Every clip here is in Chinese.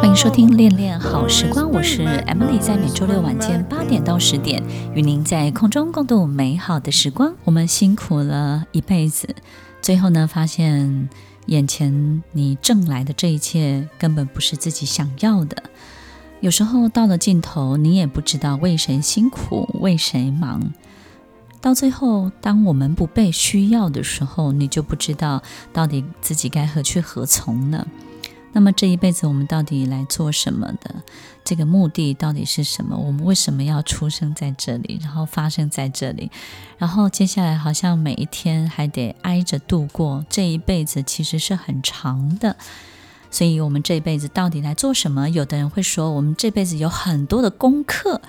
欢迎收听《恋恋好时光》，我是 Emily，在每周六晚间八点到十点，与您在空中共度美好的时光。我们辛苦了一辈子，最后呢，发现眼前你挣来的这一切根本不是自己想要的。有时候到了尽头，你也不知道为谁辛苦，为谁忙。到最后，当我们不被需要的时候，你就不知道到底自己该何去何从了。那么这一辈子我们到底来做什么的？这个目的到底是什么？我们为什么要出生在这里，然后发生在这里？然后接下来好像每一天还得挨着度过，这一辈子其实是很长的。所以，我们这一辈子到底来做什么？有的人会说，我们这辈子有很多的功课，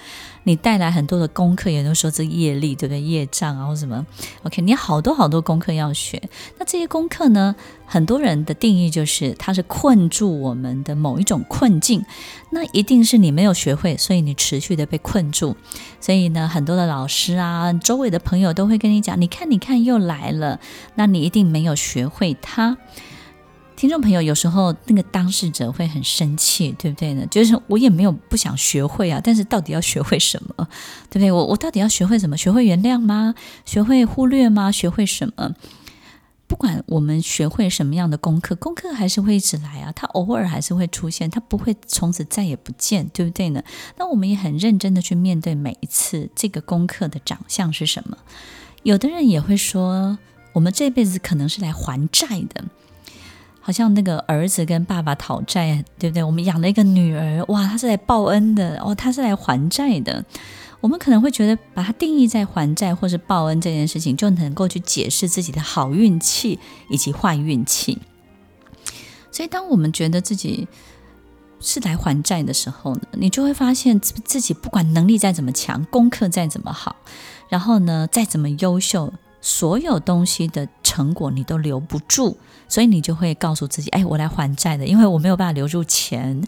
你带来很多的功课，有人说这业力，对不对？业障啊，或什么？OK，你好多好多功课要学。那这些功课呢？很多人的定义就是，它是困住我们的某一种困境。那一定是你没有学会，所以你持续的被困住。所以呢，很多的老师啊，周围的朋友都会跟你讲，你看，你看，又来了。那你一定没有学会它。听众朋友，有时候那个当事者会很生气，对不对呢？就是我也没有不想学会啊，但是到底要学会什么，对不对？我我到底要学会什么？学会原谅吗？学会忽略吗？学会什么？不管我们学会什么样的功课，功课还是会一直来啊，它偶尔还是会出现，它不会从此再也不见，对不对呢？那我们也很认真的去面对每一次这个功课的长相是什么。有的人也会说，我们这辈子可能是来还债的。好像那个儿子跟爸爸讨债，对不对？我们养了一个女儿，哇，他是来报恩的哦，他是来还债的。我们可能会觉得，把它定义在还债或是报恩这件事情，就能够去解释自己的好运气以及坏运气。所以，当我们觉得自己是来还债的时候呢，你就会发现自己不管能力再怎么强，功课再怎么好，然后呢，再怎么优秀。所有东西的成果你都留不住，所以你就会告诉自己：“哎，我来还债的，因为我没有办法留住钱，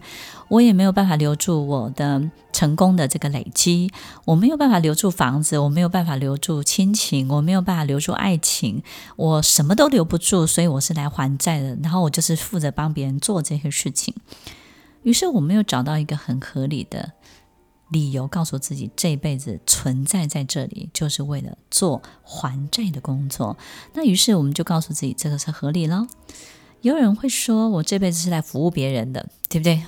我也没有办法留住我的成功的这个累积，我没有办法留住房子，我没有办法留住亲情，我没有办法留住爱情，我什么都留不住，所以我是来还债的。然后我就是负责帮别人做这些事情。于是我没有找到一个很合理的。”理由告诉自己，这辈子存在在这里，就是为了做还债的工作。那于是我们就告诉自己，这个是合理了。有人会说，我这辈子是来服务别人的，对不对？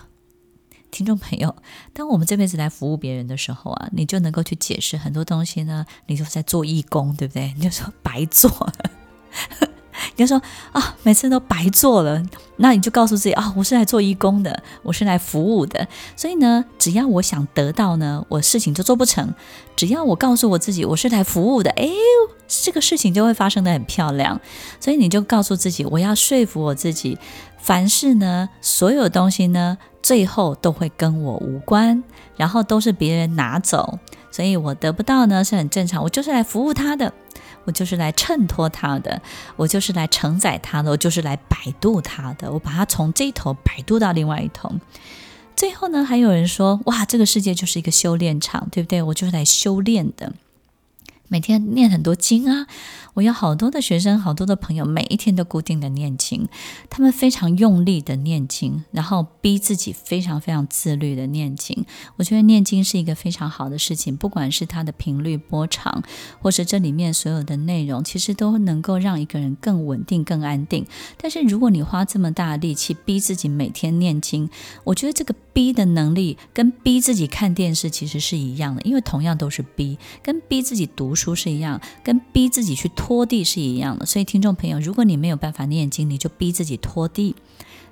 听众朋友，当我们这辈子来服务别人的时候啊，你就能够去解释很多东西呢。你就在做义工，对不对？你就说白做。你就说啊，每次都白做了，那你就告诉自己啊，我是来做义工的，我是来服务的。所以呢，只要我想得到呢，我事情就做不成。只要我告诉我自己我是来服务的，哎，这个事情就会发生的很漂亮。所以你就告诉自己，我要说服我自己，凡事呢，所有东西呢，最后都会跟我无关，然后都是别人拿走，所以我得不到呢是很正常，我就是来服务他的。我就是来衬托他的，我就是来承载他的，我就是来摆渡他的。我把他从这一头摆渡到另外一头。最后呢，还有人说：“哇，这个世界就是一个修炼场，对不对？我就是来修炼的。”每天念很多经啊！我有好多的学生，好多的朋友，每一天都固定的念经，他们非常用力的念经，然后逼自己非常非常自律的念经。我觉得念经是一个非常好的事情，不管是它的频率波长，或是这里面所有的内容，其实都能够让一个人更稳定、更安定。但是如果你花这么大力气逼自己每天念经，我觉得这个逼的能力跟逼自己看电视其实是一样的，因为同样都是逼，跟逼自己读书。书是一样，跟逼自己去拖地是一样的。所以，听众朋友，如果你没有办法念经，你就逼自己拖地，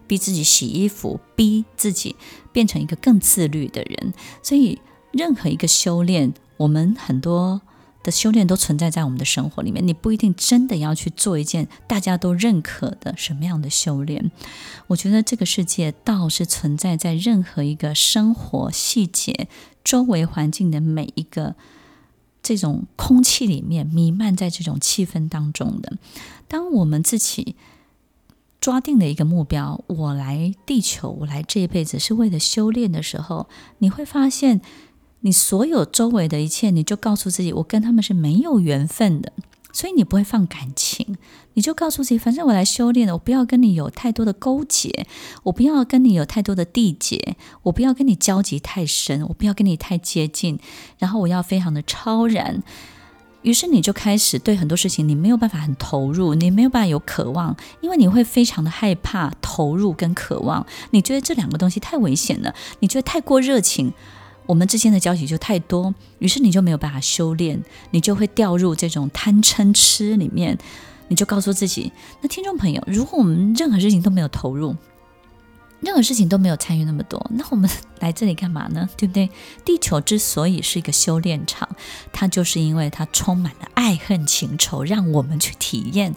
逼自己洗衣服，逼自己变成一个更自律的人。所以，任何一个修炼，我们很多的修炼都存在在我们的生活里面。你不一定真的要去做一件大家都认可的什么样的修炼。我觉得这个世界倒是存在在任何一个生活细节、周围环境的每一个。这种空气里面弥漫在这种气氛当中的，当我们自己抓定了一个目标，我来地球，我来这一辈子是为了修炼的时候，你会发现，你所有周围的一切，你就告诉自己，我跟他们是没有缘分的。所以你不会放感情，你就告诉自己，反正我来修炼了，我不要跟你有太多的勾结，我不要跟你有太多的缔结，我不要跟你交集太深，我不要跟你太接近，然后我要非常的超然。于是你就开始对很多事情，你没有办法很投入，你没有办法有渴望，因为你会非常的害怕投入跟渴望，你觉得这两个东西太危险了，你觉得太过热情。我们之间的交集就太多，于是你就没有办法修炼，你就会掉入这种贪嗔痴里面。你就告诉自己，那听众朋友，如果我们任何事情都没有投入，任何事情都没有参与那么多，那我们来这里干嘛呢？对不对？地球之所以是一个修炼场，它就是因为它充满了爱恨情仇，让我们去体验。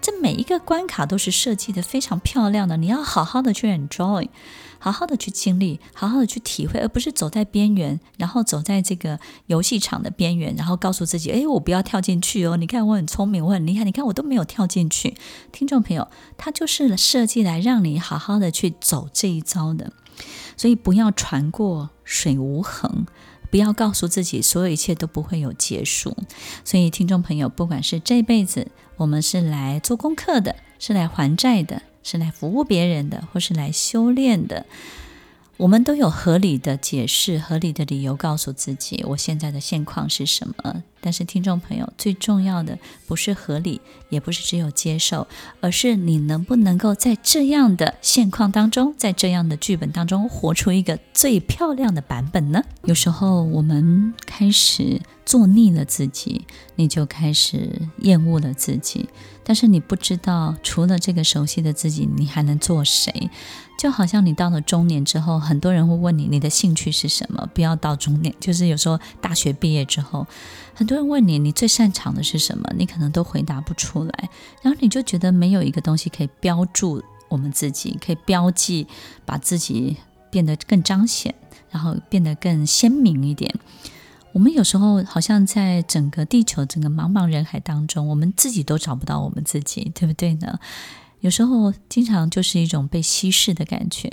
这每一个关卡都是设计得非常漂亮的，你要好好的去 enjoy。好好的去经历，好好的去体会，而不是走在边缘，然后走在这个游戏场的边缘，然后告诉自己：“哎，我不要跳进去哦！你看我很聪明，我很厉害，你看我都没有跳进去。”听众朋友，它就是设计来让你好好的去走这一遭的，所以不要船过水无痕，不要告诉自己所有一切都不会有结束。所以，听众朋友，不管是这辈子我们是来做功课的，是来还债的。是来服务别人的，或是来修炼的，我们都有合理的解释、合理的理由告诉自己，我现在的现况是什么。但是，听众朋友，最重要的不是合理，也不是只有接受，而是你能不能够在这样的现况当中，在这样的剧本当中，活出一个最漂亮的版本呢？有时候，我们开始做腻了自己，你就开始厌恶了自己。但是，你不知道，除了这个熟悉的自己，你还能做谁？就好像你到了中年之后，很多人会问你，你的兴趣是什么？不要到中年，就是有时候大学毕业之后。很多人问你，你最擅长的是什么？你可能都回答不出来，然后你就觉得没有一个东西可以标注我们自己，可以标记，把自己变得更彰显，然后变得更鲜明一点。我们有时候好像在整个地球、整个茫茫人海当中，我们自己都找不到我们自己，对不对呢？有时候经常就是一种被稀释的感觉。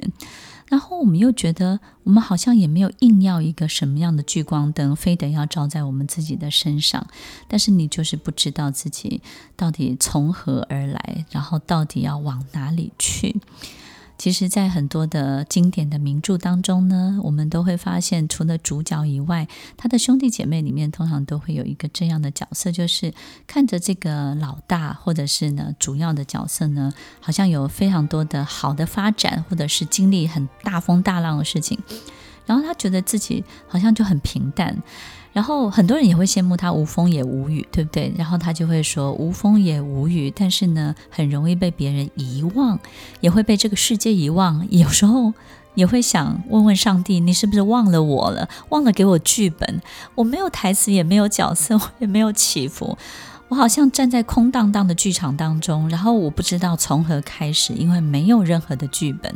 然后我们又觉得，我们好像也没有硬要一个什么样的聚光灯，非得要照在我们自己的身上。但是你就是不知道自己到底从何而来，然后到底要往哪里去。其实，在很多的经典的名著当中呢，我们都会发现，除了主角以外，他的兄弟姐妹里面通常都会有一个这样的角色，就是看着这个老大，或者是呢主要的角色呢，好像有非常多的好的发展，或者是经历很大风大浪的事情，然后他觉得自己好像就很平淡。然后很多人也会羡慕他无风也无雨，对不对？然后他就会说无风也无雨，但是呢，很容易被别人遗忘，也会被这个世界遗忘。有时候也会想问问上帝，你是不是忘了我了？忘了给我剧本？我没有台词，也没有角色，我也没有起伏。我好像站在空荡荡的剧场当中，然后我不知道从何开始，因为没有任何的剧本。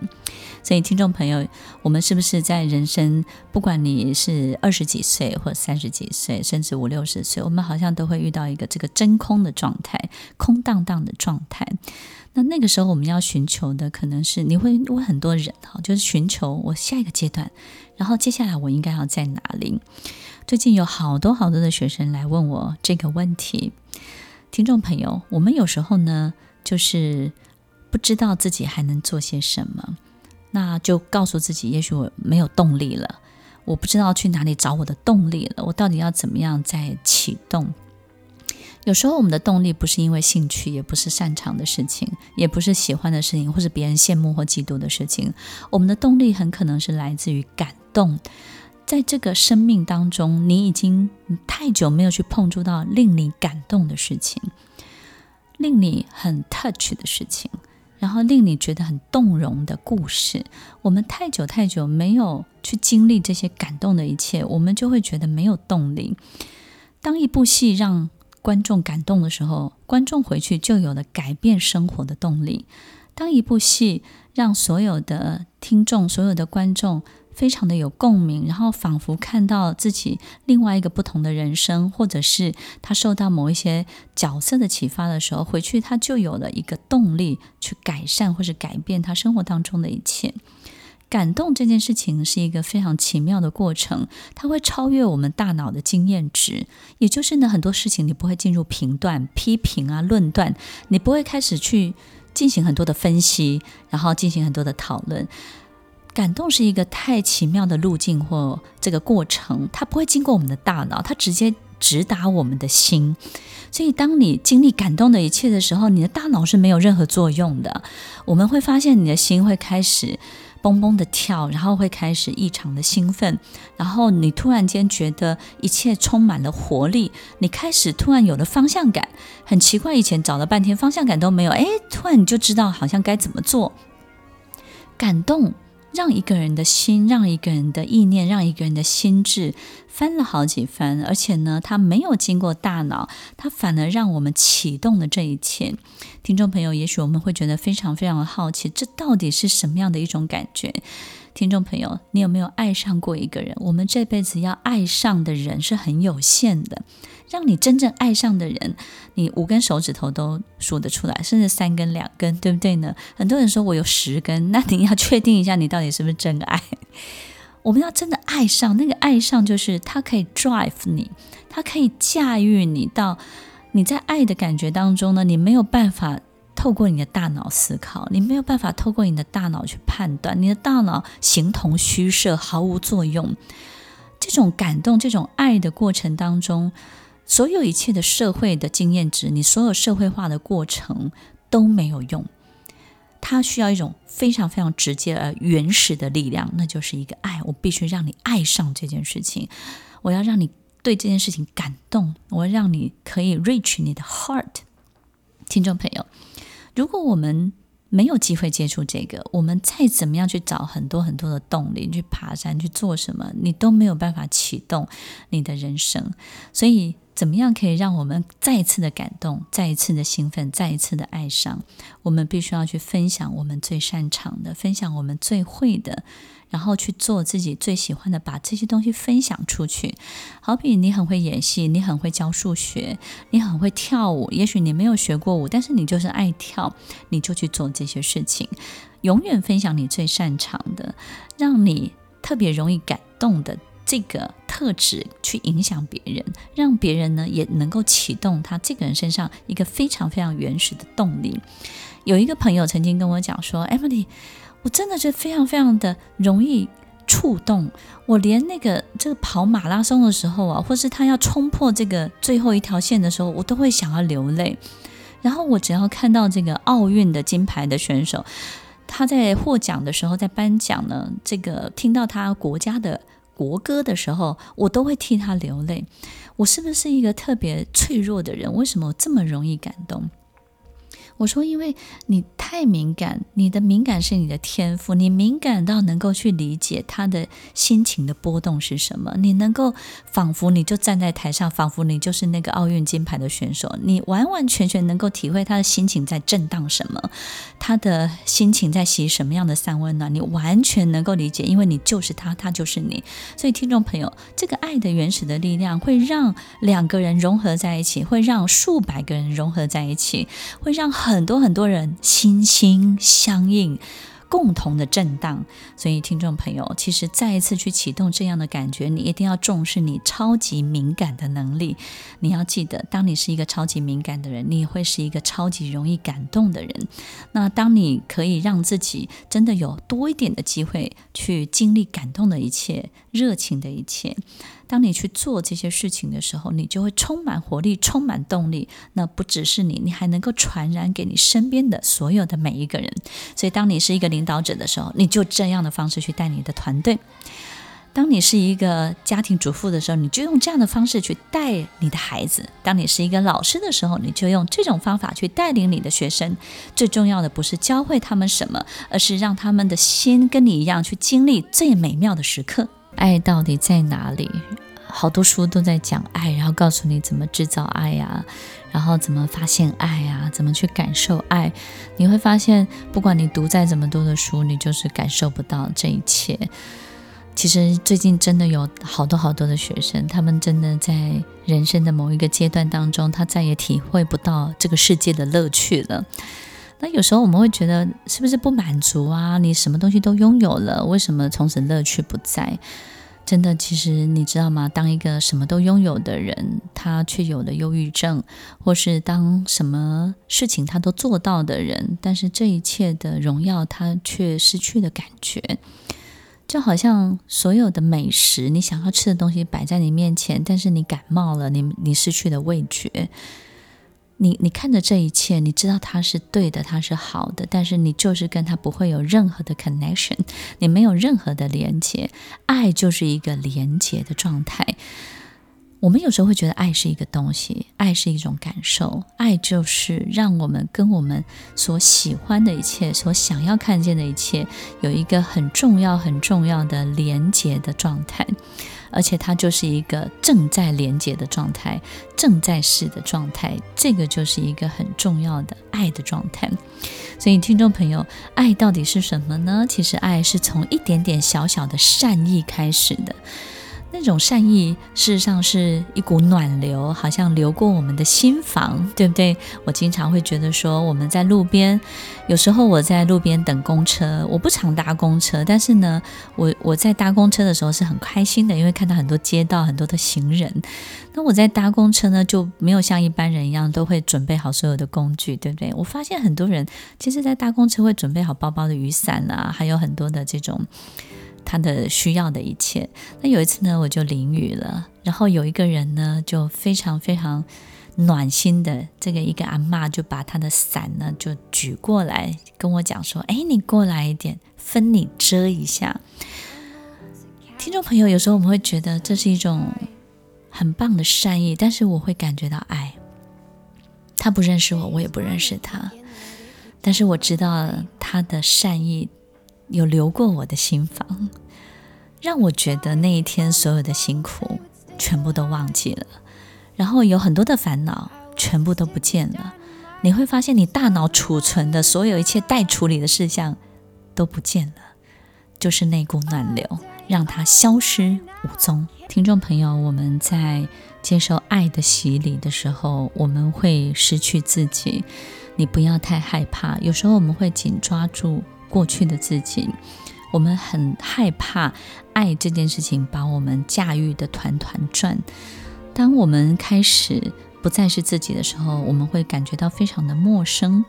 所以，听众朋友，我们是不是在人生，不管你是二十几岁或三十几岁，甚至五六十岁，我们好像都会遇到一个这个真空的状态，空荡荡的状态。那那个时候，我们要寻求的可能是，你会问很多人哈，就是寻求我下一个阶段，然后接下来我应该要在哪里？最近有好多好多的学生来问我这个问题。听众朋友，我们有时候呢，就是不知道自己还能做些什么，那就告诉自己，也许我没有动力了，我不知道去哪里找我的动力了，我到底要怎么样再启动？有时候我们的动力不是因为兴趣，也不是擅长的事情，也不是喜欢的事情，或是别人羡慕或嫉妒的事情。我们的动力很可能是来自于感动。在这个生命当中，你已经太久没有去碰触到令你感动的事情，令你很 touch 的事情，然后令你觉得很动容的故事。我们太久太久没有去经历这些感动的一切，我们就会觉得没有动力。当一部戏让观众感动的时候，观众回去就有了改变生活的动力。当一部戏让所有的听众、所有的观众非常的有共鸣，然后仿佛看到自己另外一个不同的人生，或者是他受到某一些角色的启发的时候，回去他就有了一个动力去改善或是改变他生活当中的一切。感动这件事情是一个非常奇妙的过程，它会超越我们大脑的经验值，也就是呢，很多事情你不会进入评断、批评啊、论断，你不会开始去进行很多的分析，然后进行很多的讨论。感动是一个太奇妙的路径或这个过程，它不会经过我们的大脑，它直接直达我们的心。所以，当你经历感动的一切的时候，你的大脑是没有任何作用的。我们会发现你的心会开始蹦蹦的跳，然后会开始异常的兴奋，然后你突然间觉得一切充满了活力，你开始突然有了方向感。很奇怪，以前找了半天方向感都没有，哎，突然你就知道好像该怎么做。感动。让一个人的心，让一个人的意念，让一个人的心智翻了好几番，而且呢，他没有经过大脑，他反而让我们启动了这一切。听众朋友，也许我们会觉得非常非常的好奇，这到底是什么样的一种感觉？听众朋友，你有没有爱上过一个人？我们这辈子要爱上的人是很有限的。让你真正爱上的人，你五根手指头都数得出来，甚至三根两根，对不对呢？很多人说我有十根，那你要确定一下，你到底是不是真爱？我们要真的爱上，那个爱上就是他可以 drive 你，他可以驾驭你到你在爱的感觉当中呢，你没有办法透过你的大脑思考，你没有办法透过你的大脑去判断，你的大脑形同虚设，毫无作用。这种感动，这种爱的过程当中。所有一切的社会的经验值，你所有社会化的过程都没有用。它需要一种非常非常直接而原始的力量，那就是一个爱。我必须让你爱上这件事情，我要让你对这件事情感动，我要让你可以 reach 你的 heart。听众朋友，如果我们没有机会接触这个，我们再怎么样去找很多很多的动力，去爬山去做什么，你都没有办法启动你的人生。所以，怎么样可以让我们再一次的感动，再一次的兴奋，再一次的爱上？我们必须要去分享我们最擅长的，分享我们最会的。然后去做自己最喜欢的，把这些东西分享出去。好比你很会演戏，你很会教数学，你很会跳舞。也许你没有学过舞，但是你就是爱跳，你就去做这些事情。永远分享你最擅长的，让你特别容易感动的这个特质，去影响别人，让别人呢也能够启动他这个人身上一个非常非常原始的动力。有一个朋友曾经跟我讲说：“Emily。”我真的是非常非常的容易触动，我连那个这个跑马拉松的时候啊，或是他要冲破这个最后一条线的时候，我都会想要流泪。然后我只要看到这个奥运的金牌的选手，他在获奖的时候，在颁奖呢，这个听到他国家的国歌的时候，我都会替他流泪。我是不是一个特别脆弱的人？为什么我这么容易感动？我说，因为你太敏感，你的敏感是你的天赋，你敏感到能够去理解他的心情的波动是什么，你能够仿佛你就站在台上，仿佛你就是那个奥运金牌的选手，你完完全全能够体会他的心情在震荡什么，他的心情在洗什么样的三温暖，你完全能够理解，因为你就是他，他就是你。所以，听众朋友，这个爱的原始的力量会让两个人融合在一起，会让数百个人融合在一起，会让。很多很多人心心相印，共同的震荡。所以，听众朋友，其实再一次去启动这样的感觉，你一定要重视你超级敏感的能力。你要记得，当你是一个超级敏感的人，你也会是一个超级容易感动的人。那当你可以让自己真的有多一点的机会去经历感动的一切、热情的一切。当你去做这些事情的时候，你就会充满活力、充满动力。那不只是你，你还能够传染给你身边的所有的每一个人。所以，当你是一个领导者的时候，你就这样的方式去带你的团队；当你是一个家庭主妇的时候，你就用这样的方式去带你的孩子；当你是一个老师的时候，你就用这种方法去带领你的学生。最重要的不是教会他们什么，而是让他们的心跟你一样去经历最美妙的时刻。爱到底在哪里？好多书都在讲爱，然后告诉你怎么制造爱呀，然后怎么发现爱呀，怎么去感受爱。你会发现，不管你读再怎么多的书，你就是感受不到这一切。其实最近真的有好多好多的学生，他们真的在人生的某一个阶段当中，他再也体会不到这个世界的乐趣了。那有时候我们会觉得，是不是不满足啊？你什么东西都拥有了，为什么从此乐趣不在？真的，其实你知道吗？当一个什么都拥有的人，他却有了忧郁症，或是当什么事情他都做到的人，但是这一切的荣耀他却失去了感觉，就好像所有的美食，你想要吃的东西摆在你面前，但是你感冒了，你你失去了味觉。你你看着这一切，你知道它是对的，它是好的，但是你就是跟它不会有任何的 connection，你没有任何的连接。爱就是一个连接的状态。我们有时候会觉得爱是一个东西，爱是一种感受，爱就是让我们跟我们所喜欢的一切、所想要看见的一切有一个很重要、很重要的连接的状态。而且它就是一个正在连接的状态，正在是的状态，这个就是一个很重要的爱的状态。所以，听众朋友，爱到底是什么呢？其实，爱是从一点点小小的善意开始的。那种善意，事实上是一股暖流，好像流过我们的心房，对不对？我经常会觉得说，我们在路边，有时候我在路边等公车，我不常搭公车，但是呢，我我在搭公车的时候是很开心的，因为看到很多街道，很多的行人。那我在搭公车呢，就没有像一般人一样都会准备好所有的工具，对不对？我发现很多人其实，在搭公车会准备好包包的雨伞啊，还有很多的这种。他的需要的一切。那有一次呢，我就淋雨了，然后有一个人呢，就非常非常暖心的，这个一个阿嬷就把他的伞呢就举过来跟我讲说：“哎，你过来一点，分你遮一下。”听众朋友，有时候我们会觉得这是一种很棒的善意，但是我会感觉到爱。他不认识我，我也不认识他，但是我知道他的善意。有流过我的心房，让我觉得那一天所有的辛苦全部都忘记了，然后有很多的烦恼全部都不见了。你会发现，你大脑储存的所有一切待处理的事项都不见了，就是那股暖流让它消失无踪。听众朋友，我们在接受爱的洗礼的时候，我们会失去自己。你不要太害怕，有时候我们会紧抓住。过去的自己，我们很害怕爱这件事情把我们驾驭的团团转。当我们开始不再是自己的时候，我们会感觉到非常的陌生。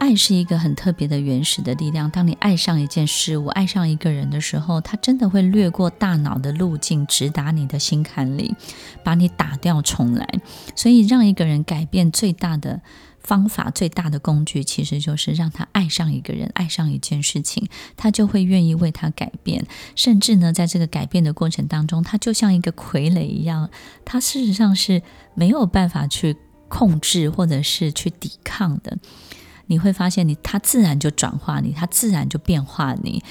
爱是一个很特别的原始的力量。当你爱上一件事物、爱上一个人的时候，它真的会掠过大脑的路径，直达你的心坎里，把你打掉重来。所以，让一个人改变最大的。方法最大的工具，其实就是让他爱上一个人，爱上一件事情，他就会愿意为他改变。甚至呢，在这个改变的过程当中，他就像一个傀儡一样，他事实上是没有办法去控制或者是去抵抗的。你会发现你，它自然就转化你，他自然就变化你。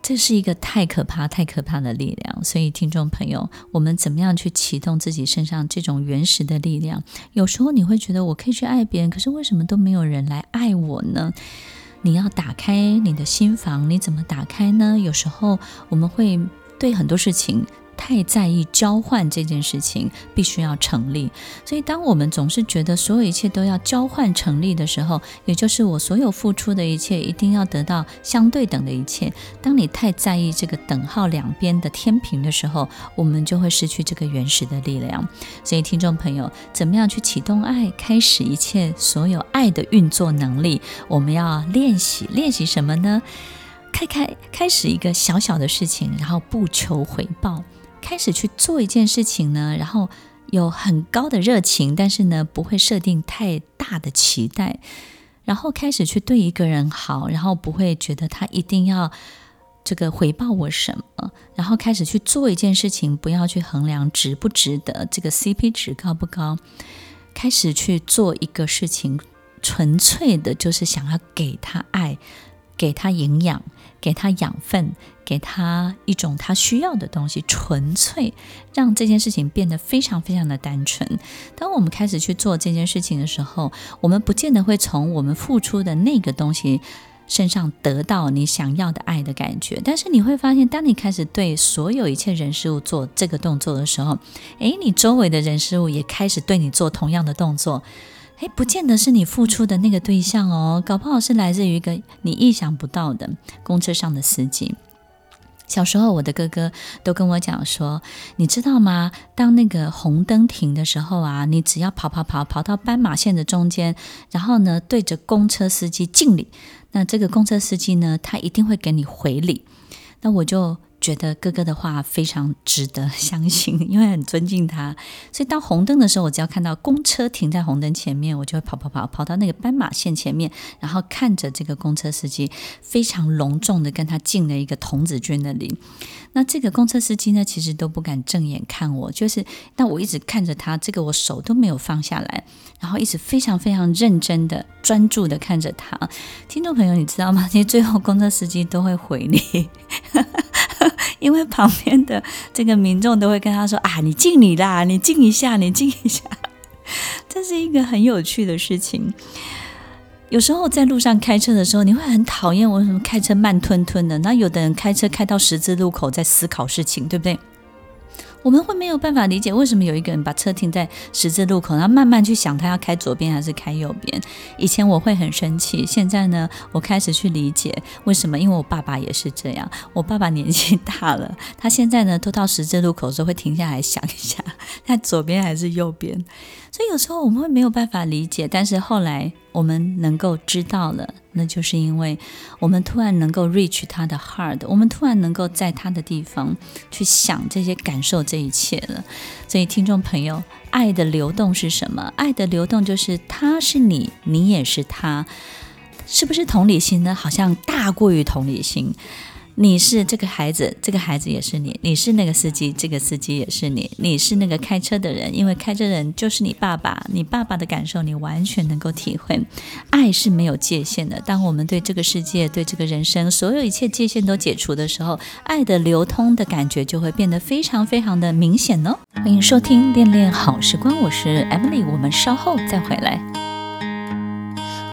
这是一个太可怕、太可怕的力量，所以听众朋友，我们怎么样去启动自己身上这种原始的力量？有时候你会觉得我可以去爱别人，可是为什么都没有人来爱我呢？你要打开你的心房，你怎么打开呢？有时候我们会对很多事情太在意交换这件事情必须要成立。所以，当我们总是觉得所有一切都要交换成立的时候，也就是我所有付出的一切一定要得到相对等的一切。当你太在意这个等号两边的天平的时候，我们就会失去这个原始的力量。所以，听众朋友，怎么样去启动爱，开始一切所有爱的运作能力？我们要练习，练习什么呢？开开开始一个小小的事情，然后不求回报，开始去做一件事情呢，然后有很高的热情，但是呢，不会设定太大的期待，然后开始去对一个人好，然后不会觉得他一定要这个回报我什么，然后开始去做一件事情，不要去衡量值不值得，这个 CP 值高不高，开始去做一个事情，纯粹的就是想要给他爱，给他营养。给他养分，给他一种他需要的东西，纯粹让这件事情变得非常非常的单纯。当我们开始去做这件事情的时候，我们不见得会从我们付出的那个东西身上得到你想要的爱的感觉。但是你会发现，当你开始对所有一切人事物做这个动作的时候，诶，你周围的人事物也开始对你做同样的动作。诶，不见得是你付出的那个对象哦，搞不好是来自于一个你意想不到的公车上的司机。小时候，我的哥哥都跟我讲说，你知道吗？当那个红灯停的时候啊，你只要跑跑跑跑到斑马线的中间，然后呢，对着公车司机敬礼，那这个公车司机呢，他一定会给你回礼。那我就。觉得哥哥的话非常值得相信，因为很尊敬他，所以当红灯的时候，我只要看到公车停在红灯前面，我就会跑跑跑跑到那个斑马线前面，然后看着这个公车司机非常隆重的跟他敬了一个童子军的礼。那这个公车司机呢，其实都不敢正眼看我，就是但我一直看着他，这个我手都没有放下来，然后一直非常非常认真的专注的看着他。听众朋友，你知道吗？其实最后公车司机都会回你。因为旁边的这个民众都会跟他说：“啊，你敬你啦，你敬一下，你敬一下。”这是一个很有趣的事情。有时候在路上开车的时候，你会很讨厌我为什么开车慢吞吞的。那有的人开车开到十字路口在思考事情，对不对？我们会没有办法理解为什么有一个人把车停在十字路口，然后慢慢去想他要开左边还是开右边。以前我会很生气，现在呢，我开始去理解为什么，因为我爸爸也是这样。我爸爸年纪大了，他现在呢，都到十字路口的时候会停下来想一下，他左边还是右边。所以有时候我们会没有办法理解，但是后来我们能够知道了，那就是因为我们突然能够 reach 他的 heart，我们突然能够在他的地方去想这些、感受这一切了。所以听众朋友，爱的流动是什么？爱的流动就是他是你，你也是他，是不是同理心呢？好像大过于同理心。你是这个孩子，这个孩子也是你；你是那个司机，这个司机也是你；你是那个开车的人，因为开车人就是你爸爸。你爸爸的感受，你完全能够体会。爱是没有界限的。当我们对这个世界、对这个人生，所有一切界限都解除的时候，爱的流通的感觉就会变得非常非常的明显哦。欢迎收听《恋恋好时光》，我是 Emily，我们稍后再回来。